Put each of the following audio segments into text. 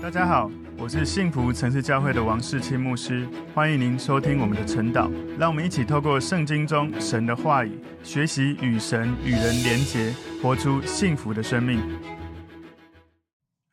大家好，我是幸福城市教会的王世清牧师，欢迎您收听我们的晨祷。让我们一起透过圣经中神的话语，学习与神与人连结，活出幸福的生命。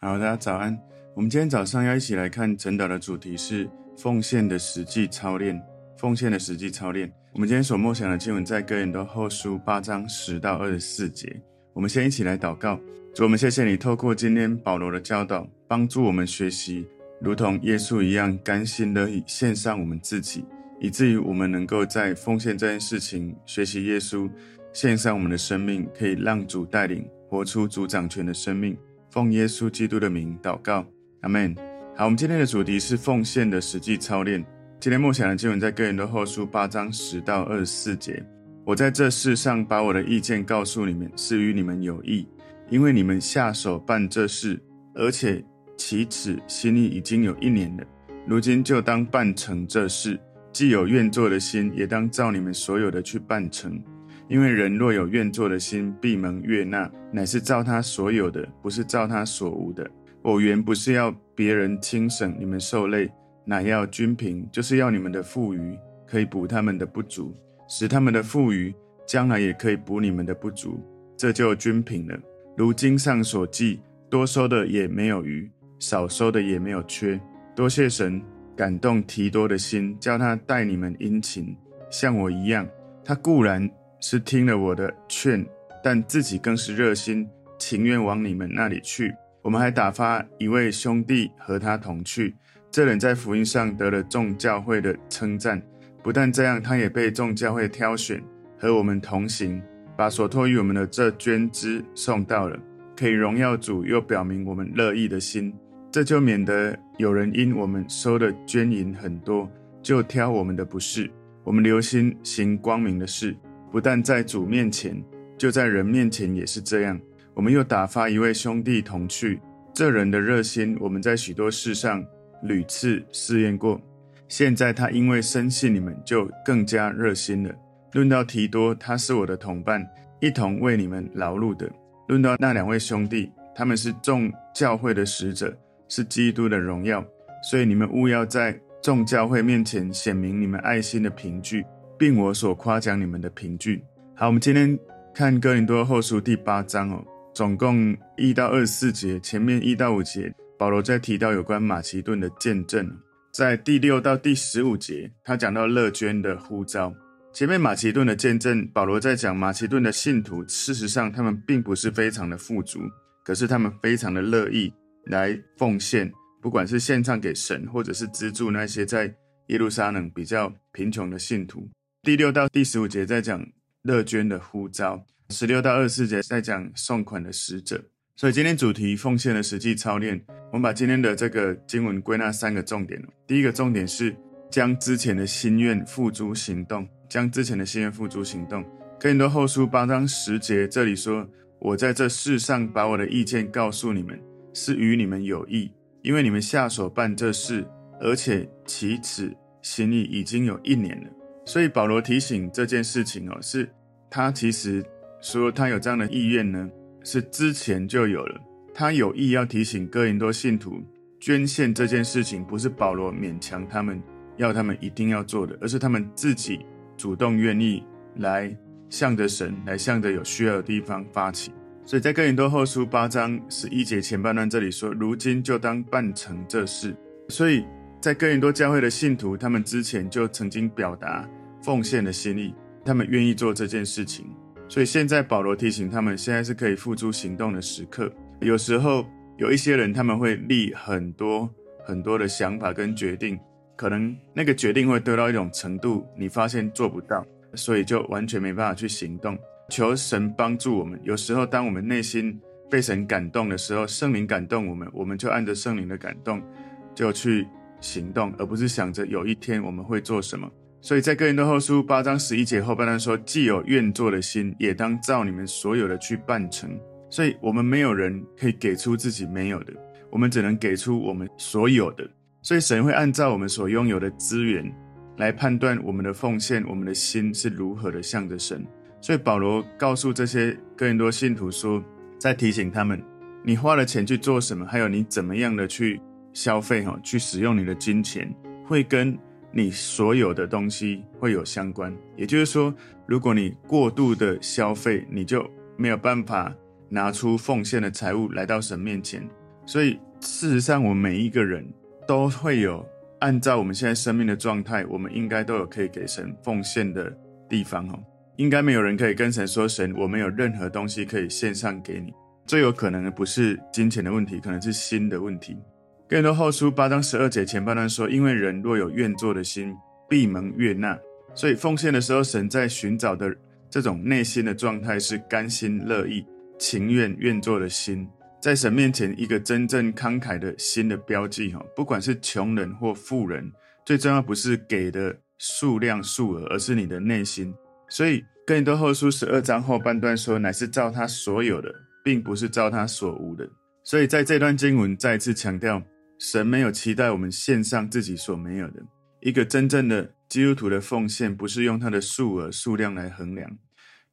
好，大家早安。我们今天早上要一起来看晨祷的主题是奉献的实际操练。奉献的实际操练。我们今天所默想的经文在哥林多后书八章十到二十四节。我们先一起来祷告。主，我们谢谢你透过今天保罗的教导，帮助我们学习，如同耶稣一样，甘心乐意献上我们自己，以至于我们能够在奉献这件事情学习耶稣，献上我们的生命，可以让主带领活出主掌权的生命。奉耶稣基督的名祷告，阿门。好，我们今天的主题是奉献的实际操练。今天默想的经文在哥林多后书八章十到二十四节。我在这事上把我的意见告诉你们，是与你们有益。因为你们下手办这事，而且起始心意已经有一年了，如今就当办成这事。既有愿做的心，也当照你们所有的去办成。因为人若有愿做的心，必蒙悦纳，乃是照他所有的，不是照他所无的。我原不是要别人轻省你们受累，乃要均平，就是要你们的富余可以补他们的不足，使他们的富余将来也可以补你们的不足，这就均平了。如经上所记，多收的也没有余，少收的也没有缺。多谢神感动提多的心，叫他待你们殷勤，像我一样。他固然是听了我的劝，但自己更是热心，情愿往你们那里去。我们还打发一位兄弟和他同去，这人在福音上得了众教会的称赞。不但这样，他也被众教会挑选，和我们同行。把所托于我们的这捐资送到了，可以荣耀主，又表明我们乐意的心，这就免得有人因我们收的捐银很多，就挑我们的不是。我们留心行光明的事，不但在主面前，就在人面前也是这样。我们又打发一位兄弟同去，这人的热心，我们在许多事上屡次试验过，现在他因为深信你们，就更加热心了。论到提多，他是我的同伴，一同为你们劳碌的。论到那两位兄弟，他们是众教会的使者，是基督的荣耀。所以你们务要在众教会面前显明你们爱心的凭据，并我所夸奖你们的凭据。好，我们今天看哥林多后书第八章哦，总共一到二十四节，前面一到五节，保罗在提到有关马其顿的见证，在第六到第十五节，他讲到乐捐的呼召。前面马其顿的见证，保罗在讲马其顿的信徒，事实上他们并不是非常的富足，可是他们非常的乐意来奉献，不管是献上给神，或者是资助那些在耶路撒冷比较贫穷的信徒。第六到第十五节在讲乐捐的呼召，十六到二十四节在讲送款的使者。所以今天主题奉献的实际操练，我们把今天的这个经文归纳三个重点。第一个重点是将之前的心愿付诸行动。将之前的心愿付诸行动。哥林多后书八章十节，这里说：“我在这世上把我的意见告诉你们，是与你们有益，因为你们下手办这事，而且起始心意已经有一年了。”所以保罗提醒这件事情哦，是他其实说他有这样的意愿呢，是之前就有了。他有意要提醒哥林多信徒捐献这件事情，不是保罗勉强他们要他们一定要做的，而是他们自己。主动愿意来向着神，来向着有需要的地方发起。所以在哥林多后书八章十一节前半段这里说：“如今就当办成这事。”所以在哥林多教会的信徒，他们之前就曾经表达奉献的心意，他们愿意做这件事情。所以现在保罗提醒他们，现在是可以付诸行动的时刻。有时候有一些人，他们会立很多很多的想法跟决定。可能那个决定会得到一种程度，你发现做不到，所以就完全没办法去行动。求神帮助我们。有时候，当我们内心被神感动的时候，圣灵感动我们，我们就按着圣灵的感动就去行动，而不是想着有一天我们会做什么。所以在哥林多后书八章十一节后半段说：“既有愿做的心，也当照你们所有的去办成。”所以，我们没有人可以给出自己没有的，我们只能给出我们所有的。所以神会按照我们所拥有的资源来判断我们的奉献，我们的心是如何的向着神。所以保罗告诉这些哥林多信徒说，在提醒他们：你花了钱去做什么，还有你怎么样的去消费哈，去使用你的金钱，会跟你所有的东西会有相关。也就是说，如果你过度的消费，你就没有办法拿出奉献的财物来到神面前。所以，事实上，我们每一个人都会有按照我们现在生命的状态，我们应该都有可以给神奉献的地方哦。应该没有人可以跟神说：“神，我没有任何东西可以献上给你。”最有可能的不是金钱的问题，可能是心的问题。更多后书八章十二节前半段说：“因为人若有愿做的心，必蒙悦纳。”所以奉献的时候，神在寻找的这种内心的状态是甘心乐意、情愿愿做的心，在神面前一个真正慷慨的心的标记。哈，不管是穷人或富人，最重要不是给的数量数额，而是你的内心。所以更多后书十二章后半段说：“乃是照他所有的。”并不是照他所无的，所以在这段经文再次强调，神没有期待我们献上自己所没有的。一个真正的基督徒的奉献，不是用他的数额数量来衡量。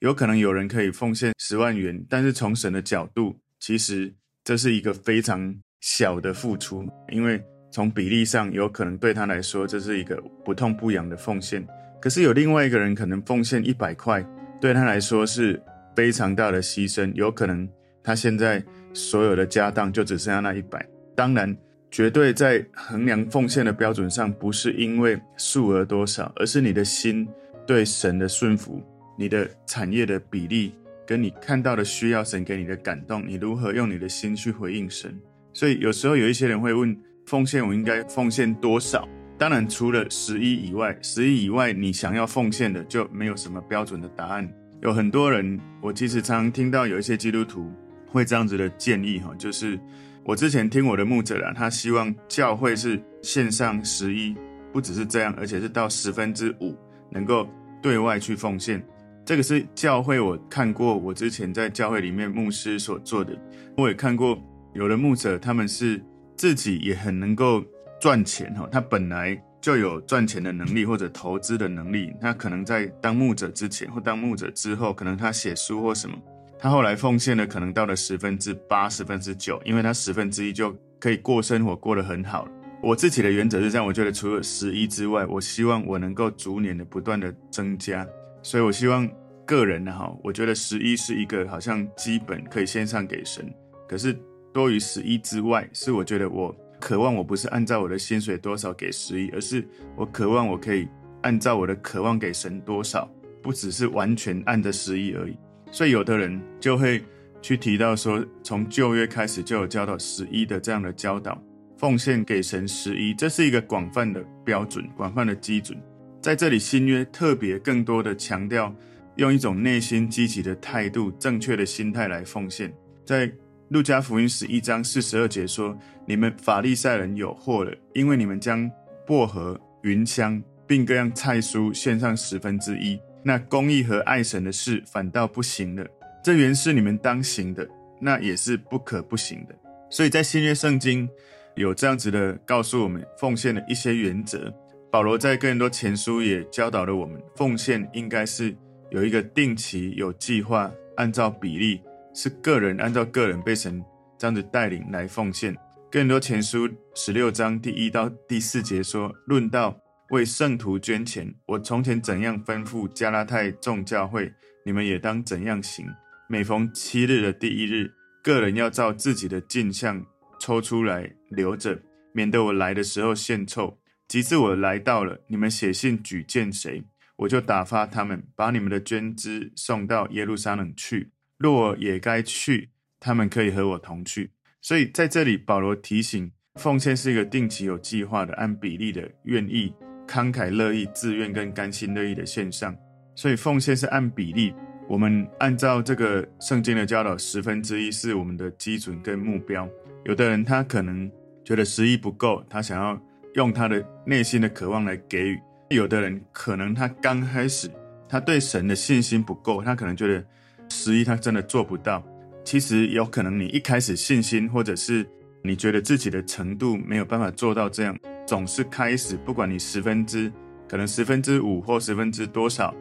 有可能有人可以奉献十万元，但是从神的角度，其实这是一个非常小的付出，因为从比例上，有可能对他来说，这是一个不痛不痒的奉献。可是有另外一个人可能奉献一百块，对他来说是非常大的牺牲，有可能。他现在所有的家当就只剩下那一百，当然，绝对在衡量奉献的标准上，不是因为数额多少，而是你的心对神的顺服，你的产业的比例，跟你看到的需要，神给你的感动，你如何用你的心去回应神。所以有时候有一些人会问，奉献我应该奉献多少？当然，除了十一以外，十一以外你想要奉献的就没有什么标准的答案。有很多人，我其实常常听到有一些基督徒。会这样子的建议哈，就是我之前听我的牧者啦，他希望教会是线上十一，不只是这样，而且是到十分之五能够对外去奉献。这个是教会我看过，我之前在教会里面牧师所做的。我也看过有的牧者，他们是自己也很能够赚钱哈，他本来就有赚钱的能力或者投资的能力，他可能在当牧者之前或当牧者之后，可能他写书或什么。他后来奉献了，可能到了十分之八、十分之九，因为他十分之一就可以过生活，过得很好。我自己的原则是这样，我觉得除了十一之外，我希望我能够逐年的不断的增加。所以我希望个人呢，哈，我觉得十一是一个好像基本可以献上给神。可是多于十一之外，是我觉得我渴望我不是按照我的薪水多少给十一，而是我渴望我可以按照我的渴望给神多少，不只是完全按着十一而已。所以有的人就会去提到说，从旧约开始就有教导十一的这样的教导，奉献给神十一，这是一个广泛的标准、广泛的基准。在这里新约特别更多的强调，用一种内心积极的态度、正确的心态来奉献。在路加福音十一章四十二节说：“你们法利赛人有祸了，因为你们将薄荷、芸香，并各样菜蔬献上十分之一。”那公义和爱神的事反倒不行了，这原是你们当行的，那也是不可不行的。所以在新约圣经有这样子的告诉我们奉献的一些原则。保罗在更多前书也教导了我们，奉献应该是有一个定期、有计划、按照比例，是个人按照个人被神这样子带领来奉献。更多前书十六章第一到第四节说，论到。为圣徒捐钱，我从前怎样吩咐加拉太众教会，你们也当怎样行。每逢七日的第一日，个人要照自己的进项抽出来留着，免得我来的时候献臭。及至我来到了，你们写信举荐谁，我就打发他们把你们的捐资送到耶路撒冷去。若我也该去，他们可以和我同去。所以在这里，保罗提醒，奉献是一个定期有计划的、按比例的愿意。慷慨乐意、自愿跟甘心乐意的献上，所以奉献是按比例。我们按照这个圣经的教导，十分之一是我们的基准跟目标。有的人他可能觉得十一不够，他想要用他的内心的渴望来给予；有的人可能他刚开始，他对神的信心不够，他可能觉得十一他真的做不到。其实有可能你一开始信心，或者是你觉得自己的程度没有办法做到这样。总是开始，不管你十分之，可能十分之五或十分之多少，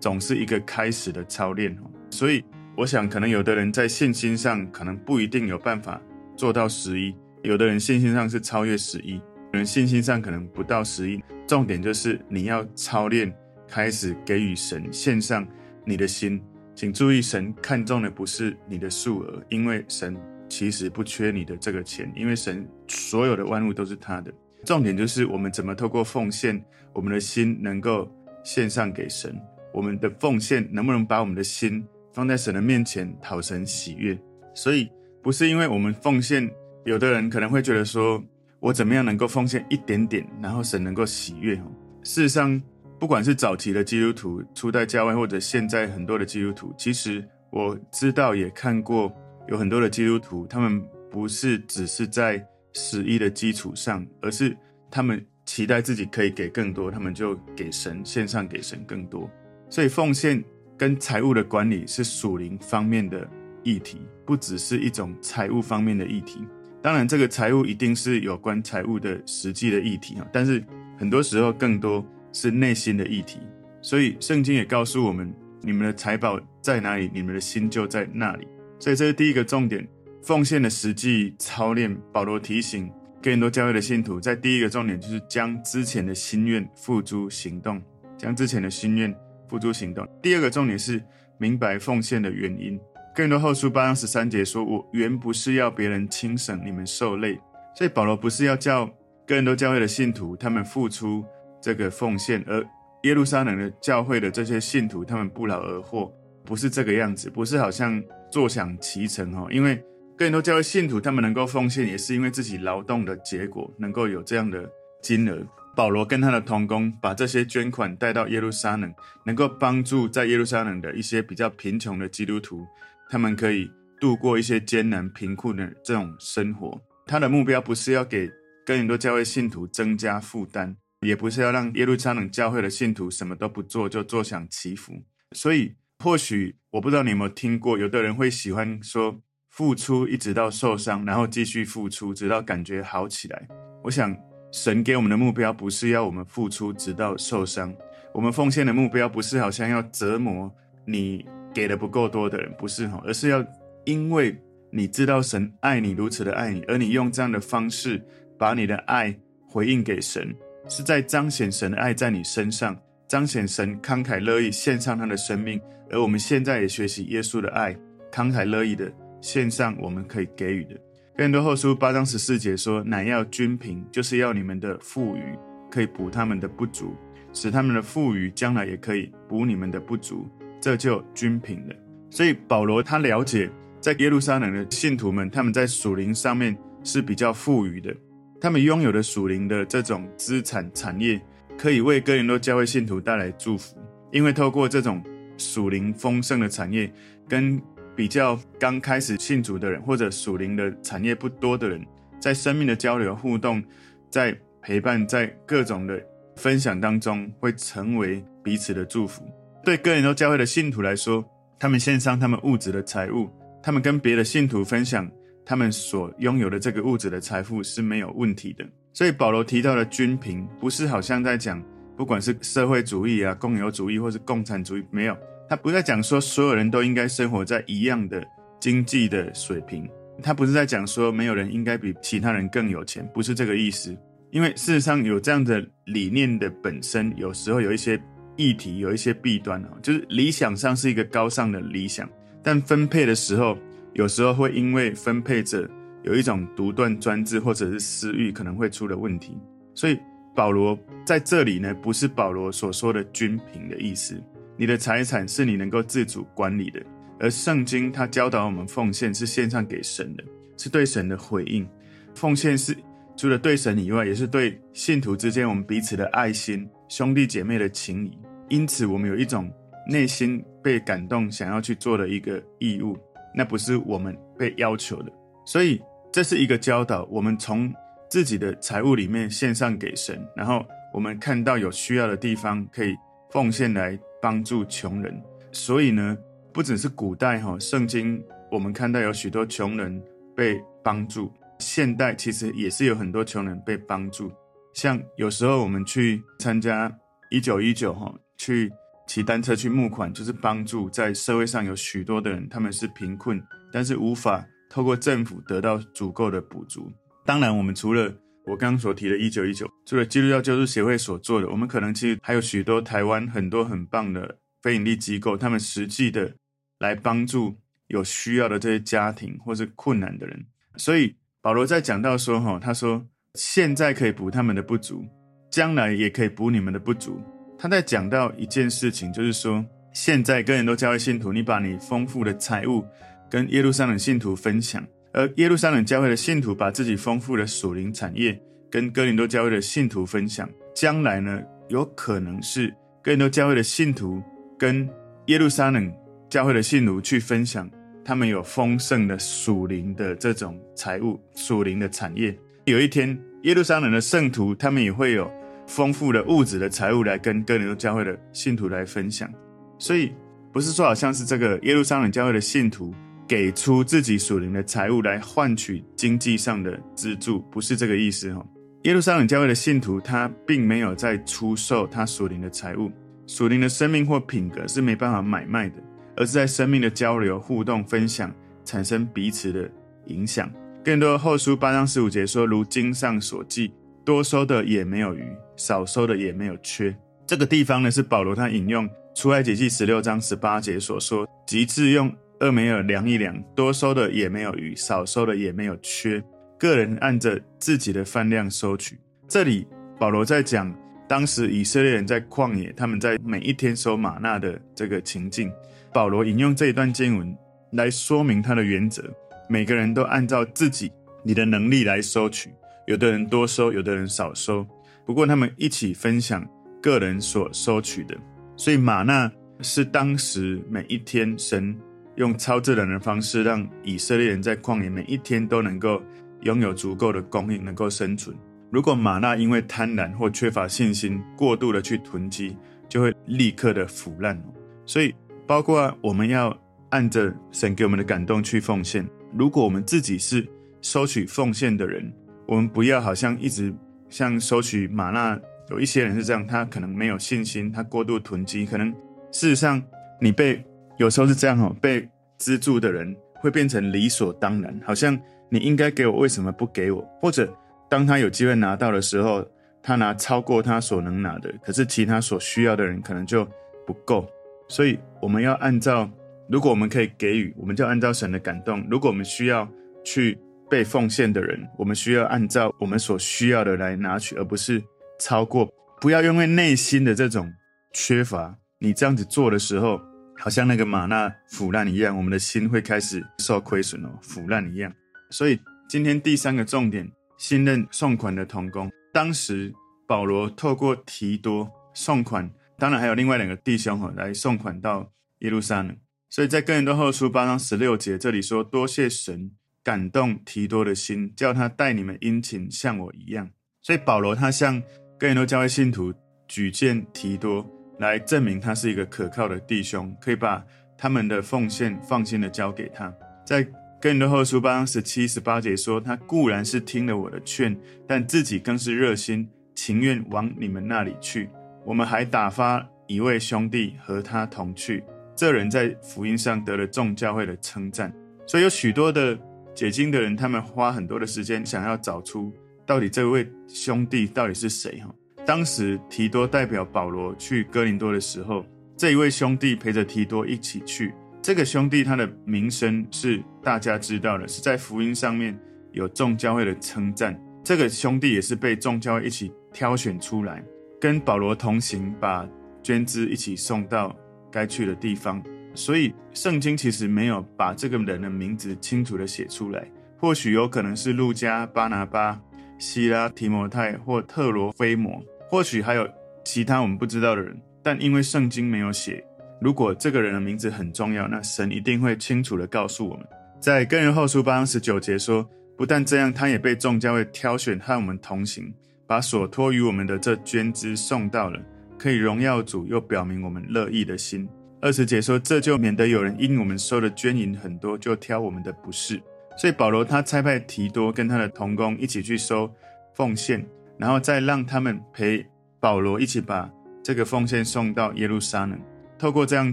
总是一个开始的操练。所以，我想可能有的人在信心上可能不一定有办法做到十一，有的人信心上是超越十一，有人信心上可能不到十一。重点就是你要操练，开始给予神献上你的心。请注意，神看重的不是你的数额，因为神其实不缺你的这个钱，因为神所有的万物都是他的。重点就是我们怎么透过奉献，我们的心能够献上给神。我们的奉献能不能把我们的心放在神的面前，讨神喜悦？所以不是因为我们奉献，有的人可能会觉得说，我怎么样能够奉献一点点，然后神能够喜悦？事实上，不管是早期的基督徒、初代教会，或者现在很多的基督徒，其实我知道也看过有很多的基督徒，他们不是只是在十一的基础上，而是他们期待自己可以给更多，他们就给神献上给神更多。所以奉献跟财务的管理是属灵方面的议题，不只是一种财务方面的议题。当然，这个财务一定是有关财务的实际的议题啊，但是很多时候更多是内心的议题。所以圣经也告诉我们：你们的财宝在哪里，你们的心就在那里。所以这是第一个重点，奉献的实际操练。保罗提醒更多教会的信徒，在第一个重点就是将之前的心愿付诸行动，将之前的心愿。付诸行动。第二个重点是明白奉献的原因。更多后书八章十三节说：“我原不是要别人轻省你们受累。”所以保罗不是要叫更多教会的信徒他们付出这个奉献，而耶路撒冷的教会的这些信徒他们不劳而获，不是这个样子，不是好像坐享其成哦。因为更多教会信徒他们能够奉献，也是因为自己劳动的结果，能够有这样的金额。保罗跟他的同工把这些捐款带到耶路撒冷，能够帮助在耶路撒冷的一些比较贫穷的基督徒，他们可以度过一些艰难贫困的这种生活。他的目标不是要给更多教会信徒增加负担，也不是要让耶路撒冷教会的信徒什么都不做就坐享其福。所以，或许我不知道你有没有听过，有的人会喜欢说付出一直到受伤，然后继续付出直到感觉好起来。我想。神给我们的目标不是要我们付出直到受伤，我们奉献的目标不是好像要折磨你给的不够多的人，不是哈，而是要因为你知道神爱你如此的爱你，而你用这样的方式把你的爱回应给神，是在彰显神的爱在你身上，彰显神慷慨乐意献上他的生命，而我们现在也学习耶稣的爱，慷慨乐意的献上我们可以给予的。哥林多后书八章十四节说：“乃要均平，就是要你们的富余可以补他们的不足，使他们的富余将来也可以补你们的不足，这就均平了。”所以保罗他了解，在耶路撒冷的信徒们，他们在属灵上面是比较富裕的，他们拥有的属灵的这种资产产业，可以为哥林多教会信徒带来祝福，因为透过这种属灵丰盛的产业跟。比较刚开始信主的人，或者属灵的产业不多的人，在生命的交流互动，在陪伴，在各种的分享当中，会成为彼此的祝福。对哥林多教会的信徒来说，他们献上他们物质的财物，他们跟别的信徒分享他们所拥有的这个物质的财富是没有问题的。所以保罗提到的均平，不是好像在讲，不管是社会主义啊、共有主义或是共产主义，没有。他不在讲说所有人都应该生活在一样的经济的水平，他不是在讲说没有人应该比其他人更有钱，不是这个意思。因为事实上有这样的理念的本身，有时候有一些议题，有一些弊端啊，就是理想上是一个高尚的理想，但分配的时候，有时候会因为分配者有一种独断专制或者是私欲，可能会出了问题。所以保罗在这里呢，不是保罗所说的均平的意思。你的财产是你能够自主管理的，而圣经它教导我们奉献是献上给神的，是对神的回应。奉献是除了对神以外，也是对信徒之间我们彼此的爱心、兄弟姐妹的情谊。因此，我们有一种内心被感动，想要去做的一个义务，那不是我们被要求的。所以，这是一个教导，我们从自己的财物里面献上给神，然后我们看到有需要的地方，可以奉献来。帮助穷人，所以呢，不只是古代哈，圣经我们看到有许多穷人被帮助，现代其实也是有很多穷人被帮助。像有时候我们去参加一九一九哈，去骑单车去募款，就是帮助在社会上有许多的人，他们是贫困，但是无法透过政府得到足够的补助。当然，我们除了我刚刚所提的一九一九，除了基督教救助协会所做的，我们可能其实还有许多台湾很多很棒的非营利机构，他们实际的来帮助有需要的这些家庭或是困难的人。所以保罗在讲到说，哈，他说现在可以补他们的不足，将来也可以补你们的不足。他在讲到一件事情，就是说现在哥林多教会信徒，你把你丰富的财物跟耶路撒冷信徒分享。而耶路撒冷教会的信徒把自己丰富的属灵产业跟哥林多教会的信徒分享，将来呢，有可能是哥林多教会的信徒跟耶路撒冷教会的信徒去分享他们有丰盛的属灵的这种财物、属灵的产业。有一天，耶路撒冷的圣徒他们也会有丰富的物质的财物来跟哥林多教会的信徒来分享。所以，不是说好像是这个耶路撒冷教会的信徒。给出自己属灵的财物来换取经济上的资助，不是这个意思哈。耶路撒冷教会的信徒，他并没有在出售他属灵的财物，属灵的生命或品格是没办法买卖的，而是在生命的交流、互动、分享，产生彼此的影响。更多的后书八章十五节说：“如经上所记，多收的也没有余，少收的也没有缺。”这个地方呢，是保罗他引用出埃及记十六章十八节所说，及至用。俄梅尔量一量，多收的也没有余，少收的也没有缺。个人按着自己的饭量收取。这里保罗在讲当时以色列人在旷野，他们在每一天收吗哪的这个情境。保罗引用这一段经文来说明他的原则：每个人都按照自己你的能力来收取，有的人多收，有的人少收。不过他们一起分享个人所收取的。所以吗哪是当时每一天神。用超自然的方式，让以色列人在旷野每一天都能够拥有足够的供应，能够生存。如果吗哪因为贪婪或缺乏信心，过度的去囤积，就会立刻的腐烂。所以，包括我们要按着神给我们的感动去奉献。如果我们自己是收取奉献的人，我们不要好像一直像收取吗哪，有一些人是这样，他可能没有信心，他过度囤积，可能事实上你被。有时候是这样哦，被资助的人会变成理所当然，好像你应该给我，为什么不给我？或者当他有机会拿到的时候，他拿超过他所能拿的，可是其他所需要的人可能就不够。所以我们要按照，如果我们可以给予，我们就按照神的感动；如果我们需要去被奉献的人，我们需要按照我们所需要的来拿取，而不是超过。不要因为内心的这种缺乏，你这样子做的时候。好像那个玛纳腐烂一样，我们的心会开始受亏损哦，腐烂一样。所以今天第三个重点，新任送款的同工。当时保罗透过提多送款，当然还有另外两个弟兄哈来送款到耶路撒冷。所以在哥林多后书八章十六节这里说：“多谢神感动提多的心，叫他带你们殷勤，像我一样。”所以保罗他向哥林多教会信徒举荐提多。来证明他是一个可靠的弟兄，可以把他们的奉献放心的交给他。在哥林多后书八十七、十八节说：“他固然是听了我的劝，但自己更是热心，情愿往你们那里去。我们还打发一位兄弟和他同去，这人在福音上得了众教会的称赞。所以有许多的解经的人，他们花很多的时间想要找出到底这位兄弟到底是谁哈。”当时提多代表保罗去哥林多的时候，这一位兄弟陪着提多一起去。这个兄弟他的名声是大家知道的，是在福音上面有众教会的称赞。这个兄弟也是被众教会一起挑选出来，跟保罗同行，把捐资一起送到该去的地方。所以圣经其实没有把这个人的名字清楚地写出来，或许有可能是路加、巴拿巴、西拉、提摩太或特罗菲摩。或许还有其他我们不知道的人，但因为圣经没有写，如果这个人的名字很重要，那神一定会清楚地告诉我们。在哥林多后书八章十九节说，不但这样，他也被众教会挑选和我们同行，把所托于我们的这捐资送到了，可以荣耀主，又表明我们乐意的心。二十节说，这就免得有人因我们收的捐银很多，就挑我们的不是。所以保罗他差派提多跟他的同工一起去收奉献。然后再让他们陪保罗一起把这个奉献送到耶路撒冷。透过这样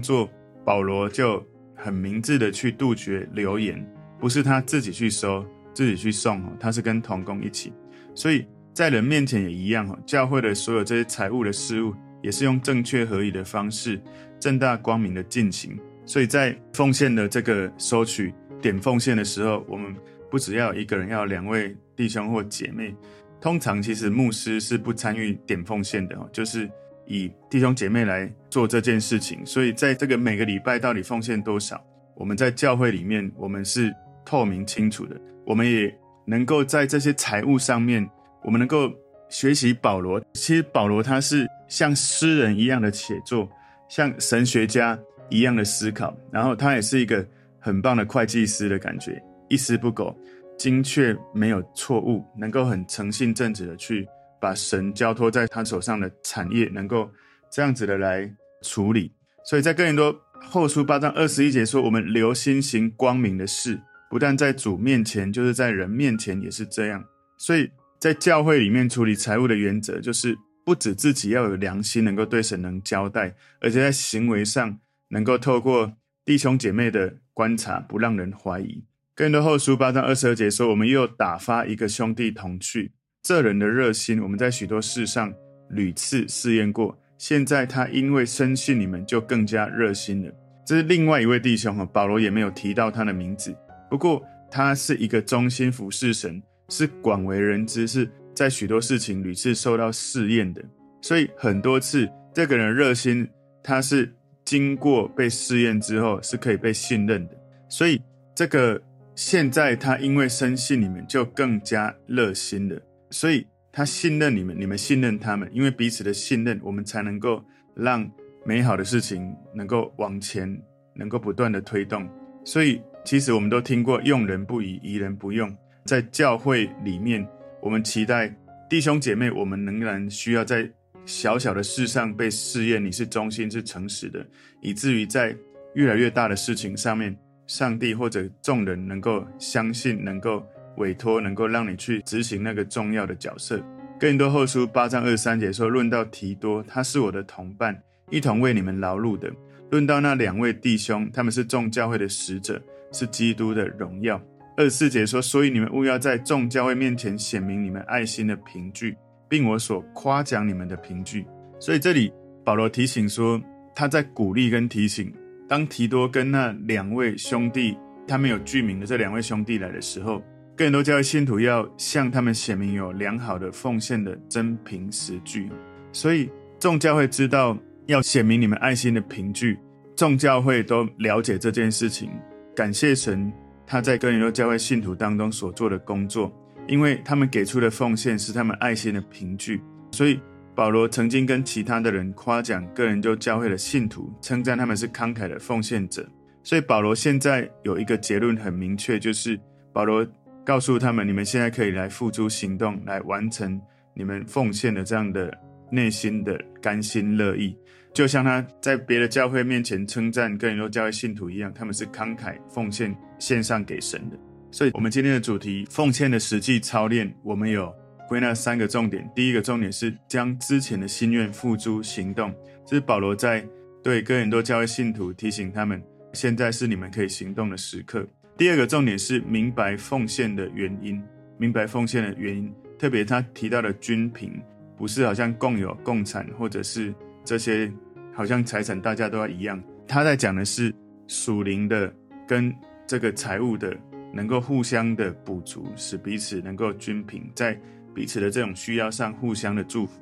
做，保罗就很明智的去杜绝流言，不是他自己去收，自己去送哦，他是跟同工一起，所以在人面前也一样哦。教会的所有这些财务的事务，也是用正确合理的方式，正大光明的进行。所以在奉献的这个收取点奉献的时候，我们不只要一个人，要两位弟兄或姐妹。通常其实牧师是不参与点奉献的哦，就是以弟兄姐妹来做这件事情。所以在这个每个礼拜到底奉献多少，我们在教会里面我们是透明清楚的。我们也能够在这些财务上面，我们能够学习保罗。其实保罗他是像诗人一样的写作，像神学家一样的思考，然后他也是一个很棒的会计师的感觉，一丝不苟。精确没有错误，能够很诚信正直的去把神交托在他手上的产业，能够这样子的来处理。所以在哥林多后书八章二十一节说：“我们留心行光明的事，不但在主面前，就是在人面前也是这样。”所以在教会里面处理财务的原则，就是不止自己要有良心，能够对神能交代，而且在行为上能够透过弟兄姐妹的观察，不让人怀疑。哥林多后书八章二十二节说：“我们又打发一个兄弟同去，这人的热心，我们在许多事上屡次试验过。现在他因为深信你们，就更加热心了。”这是另外一位弟兄哈，保罗也没有提到他的名字。不过他是一个忠心服侍神，是广为人知，是在许多事情屡次受到试验的。所以很多次，这个人热心，他是经过被试验之后，是可以被信任的。所以这个。现在他因为深信你们，就更加热心了。所以他信任你们，你们信任他们，因为彼此的信任，我们才能够让美好的事情能够往前，能够不断的推动。所以其实我们都听过“用人不疑，疑人不用”。在教会里面，我们期待弟兄姐妹，我们仍然需要在小小的事上被试验，你是忠心、是诚实的，以至于在越来越大的事情上面。上帝或者众人能够相信，能够委托，能够让你去执行那个重要的角色。哥林多后书八章二三节说：“论到提多，他是我的同伴，一同为你们劳碌的。论到那两位弟兄，他们是众教会的使者，是基督的荣耀。”二十四节说：“所以你们务要在众教会面前显明你们爱心的凭据，并我所夸奖你们的凭据。”所以这里保罗提醒说，他在鼓励跟提醒。当提多跟那两位兄弟，他们有具名的这两位兄弟来的时候，哥林多教会信徒要向他们显明有良好的奉献的真凭实据。所以众教会知道要显明你们爱心的凭据，众教会都了解这件事情。感谢神，他在哥林多教会信徒当中所做的工作，因为他们给出的奉献是他们爱心的凭据，所以。保罗曾经跟其他的人夸奖个人就教会的信徒，称赞他们是慷慨的奉献者。所以保罗现在有一个结论很明确，就是保罗告诉他们：你们现在可以来付诸行动，来完成你们奉献的这样的内心的甘心乐意，就像他在别的教会面前称赞哥林多教会信徒一样，他们是慷慨奉献献上给神的。所以，我们今天的主题奉献的实际操练，我们有。归纳三个重点，第一个重点是将之前的心愿付诸行动，这是保罗在对哥林多教会信徒提醒他们，现在是你们可以行动的时刻。第二个重点是明白奉献的原因，明白奉献的原因，特别他提到的均平，不是好像共有共产，或者是这些好像财产大家都要一样，他在讲的是属灵的跟这个财务的能够互相的补足，使彼此能够均平在。彼此的这种需要上互相的祝福。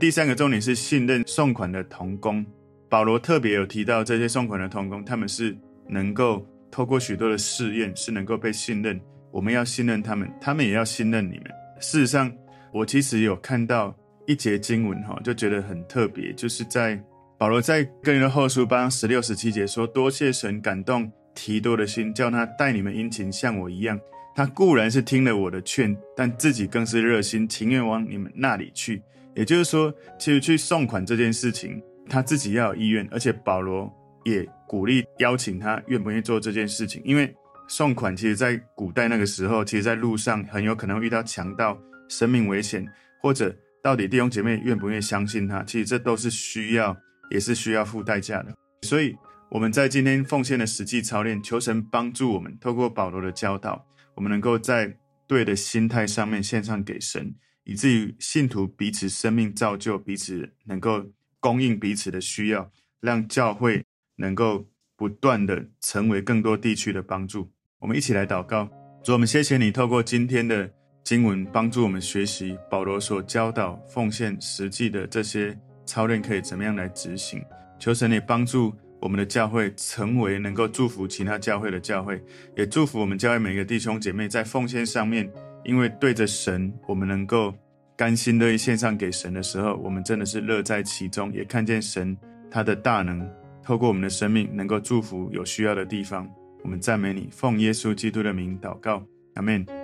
第三个重点是信任送款的同工。保罗特别有提到这些送款的同工，他们是能够透过许多的试验，是能够被信任。我们要信任他们，他们也要信任你们。事实上，我其实有看到一节经文哈，就觉得很特别，就是在保罗在跟人的后书八十六、十七节说：“多谢神感动提多的心，叫他待你们殷勤，像我一样。”他固然是听了我的劝，但自己更是热心，情愿往你们那里去。也就是说，其实去送款这件事情，他自己要有意愿，而且保罗也鼓励邀请他，愿不愿意做这件事情。因为送款，其实在古代那个时候，其实在路上很有可能遇到强盗、生命危险，或者到底弟兄姐妹愿不愿意相信他，其实这都是需要，也是需要付代价的。所以我们在今天奉献的实际操练，求神帮助我们，透过保罗的教导。我们能够在对的心态上面献上给神，以至于信徒彼此生命造就，彼此能够供应彼此的需要，让教会能够不断的成为更多地区的帮助。我们一起来祷告，主，我们谢谢你透过今天的经文，帮助我们学习保罗所教导奉献实际的这些操练，可以怎么样来执行。求神也帮助我们的教会成为能够祝福其他教会的教会，也祝福我们教会每个弟兄姐妹在奉献上面，因为对着神，我们能够甘心乐意献上给神的时候，我们真的是乐在其中，也看见神他的大能，透过我们的生命能够祝福有需要的地方。我们赞美你，奉耶稣基督的名祷告，阿门。